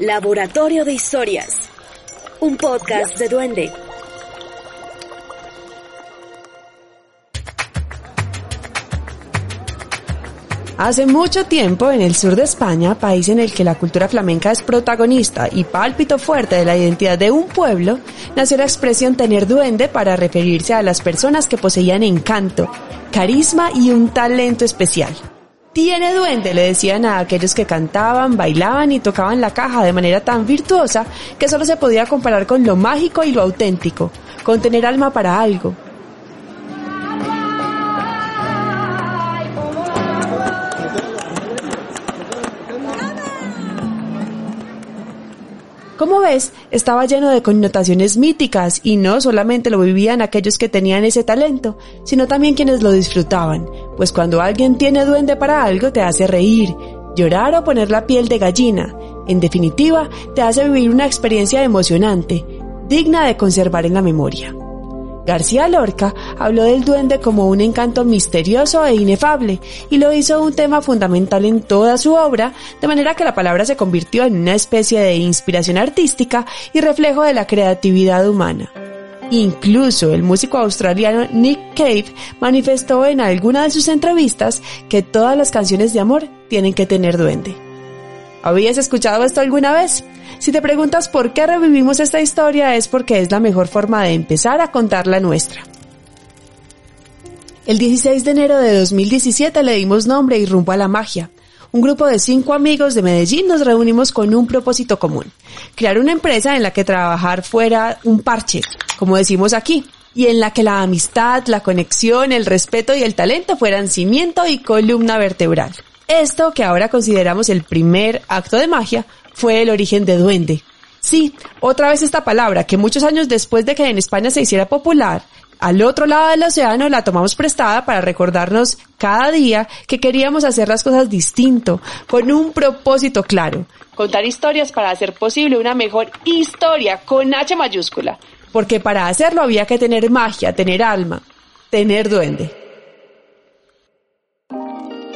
Laboratorio de Historias. Un podcast de Duende. Hace mucho tiempo, en el sur de España, país en el que la cultura flamenca es protagonista y pálpito fuerte de la identidad de un pueblo, nació la expresión tener duende para referirse a las personas que poseían encanto, carisma y un talento especial. Tiene duende, le decían a aquellos que cantaban, bailaban y tocaban la caja de manera tan virtuosa que solo se podía comparar con lo mágico y lo auténtico, con tener alma para algo, Como ves, estaba lleno de connotaciones míticas y no solamente lo vivían aquellos que tenían ese talento, sino también quienes lo disfrutaban, pues cuando alguien tiene duende para algo te hace reír, llorar o poner la piel de gallina. En definitiva, te hace vivir una experiencia emocionante, digna de conservar en la memoria. García Lorca habló del duende como un encanto misterioso e inefable y lo hizo un tema fundamental en toda su obra, de manera que la palabra se convirtió en una especie de inspiración artística y reflejo de la creatividad humana. Incluso el músico australiano Nick Cave manifestó en alguna de sus entrevistas que todas las canciones de amor tienen que tener duende. ¿Habías escuchado esto alguna vez? Si te preguntas por qué revivimos esta historia es porque es la mejor forma de empezar a contar la nuestra. El 16 de enero de 2017 le dimos nombre y rumbo a la magia. Un grupo de cinco amigos de Medellín nos reunimos con un propósito común. Crear una empresa en la que trabajar fuera un parche, como decimos aquí, y en la que la amistad, la conexión, el respeto y el talento fueran cimiento y columna vertebral. Esto, que ahora consideramos el primer acto de magia, fue el origen de duende. Sí, otra vez esta palabra, que muchos años después de que en España se hiciera popular, al otro lado del océano la tomamos prestada para recordarnos cada día que queríamos hacer las cosas distinto, con un propósito claro. Contar historias para hacer posible una mejor historia con H mayúscula. Porque para hacerlo había que tener magia, tener alma, tener duende.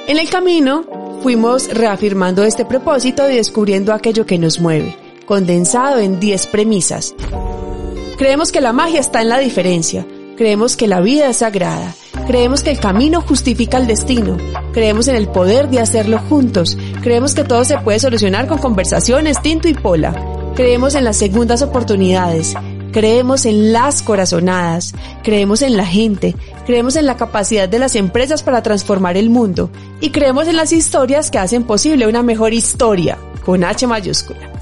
En el camino fuimos reafirmando este propósito y descubriendo aquello que nos mueve, condensado en 10 premisas. Creemos que la magia está en la diferencia, creemos que la vida es sagrada, creemos que el camino justifica el destino, creemos en el poder de hacerlo juntos, creemos que todo se puede solucionar con conversaciones, tinto y pola, creemos en las segundas oportunidades, creemos en las corazonadas, creemos en la gente, creemos en la capacidad de las empresas para transformar el mundo y creemos en las historias que hacen posible una mejor historia, con H mayúscula.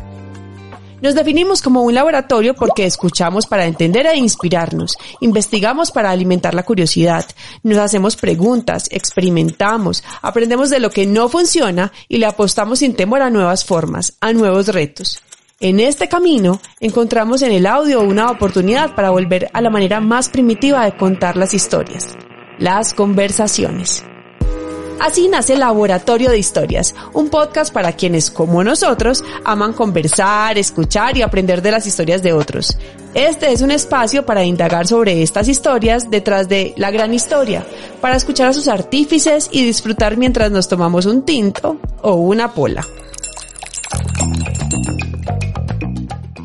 Nos definimos como un laboratorio porque escuchamos para entender e inspirarnos, investigamos para alimentar la curiosidad, nos hacemos preguntas, experimentamos, aprendemos de lo que no funciona y le apostamos sin temor a nuevas formas, a nuevos retos. En este camino encontramos en el audio una oportunidad para volver a la manera más primitiva de contar las historias, las conversaciones. Así nace Laboratorio de Historias, un podcast para quienes, como nosotros, aman conversar, escuchar y aprender de las historias de otros. Este es un espacio para indagar sobre estas historias detrás de la gran historia, para escuchar a sus artífices y disfrutar mientras nos tomamos un tinto o una pola.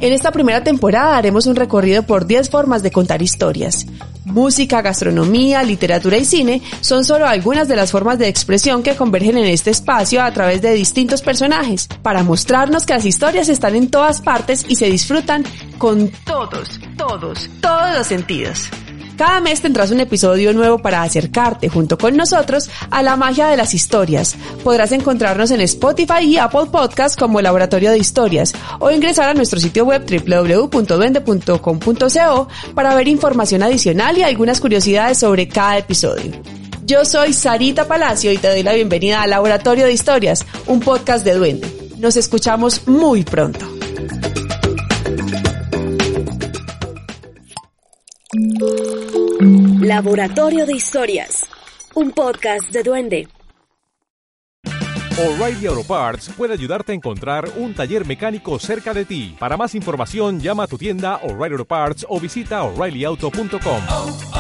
En esta primera temporada haremos un recorrido por 10 formas de contar historias. Música, gastronomía, literatura y cine son solo algunas de las formas de expresión que convergen en este espacio a través de distintos personajes, para mostrarnos que las historias están en todas partes y se disfrutan con todos, todos, todos los sentidos. Cada mes tendrás un episodio nuevo para acercarte junto con nosotros a la magia de las historias. Podrás encontrarnos en Spotify y Apple Podcasts como Laboratorio de Historias o ingresar a nuestro sitio web www.duende.com.co para ver información adicional y algunas curiosidades sobre cada episodio. Yo soy Sarita Palacio y te doy la bienvenida a Laboratorio de Historias, un podcast de Duende. Nos escuchamos muy pronto. Laboratorio de Historias, un podcast de Duende. O'Reilly Auto Parts puede ayudarte a encontrar un taller mecánico cerca de ti. Para más información, llama a tu tienda O'Reilly Auto Parts o visita oreillyauto.com.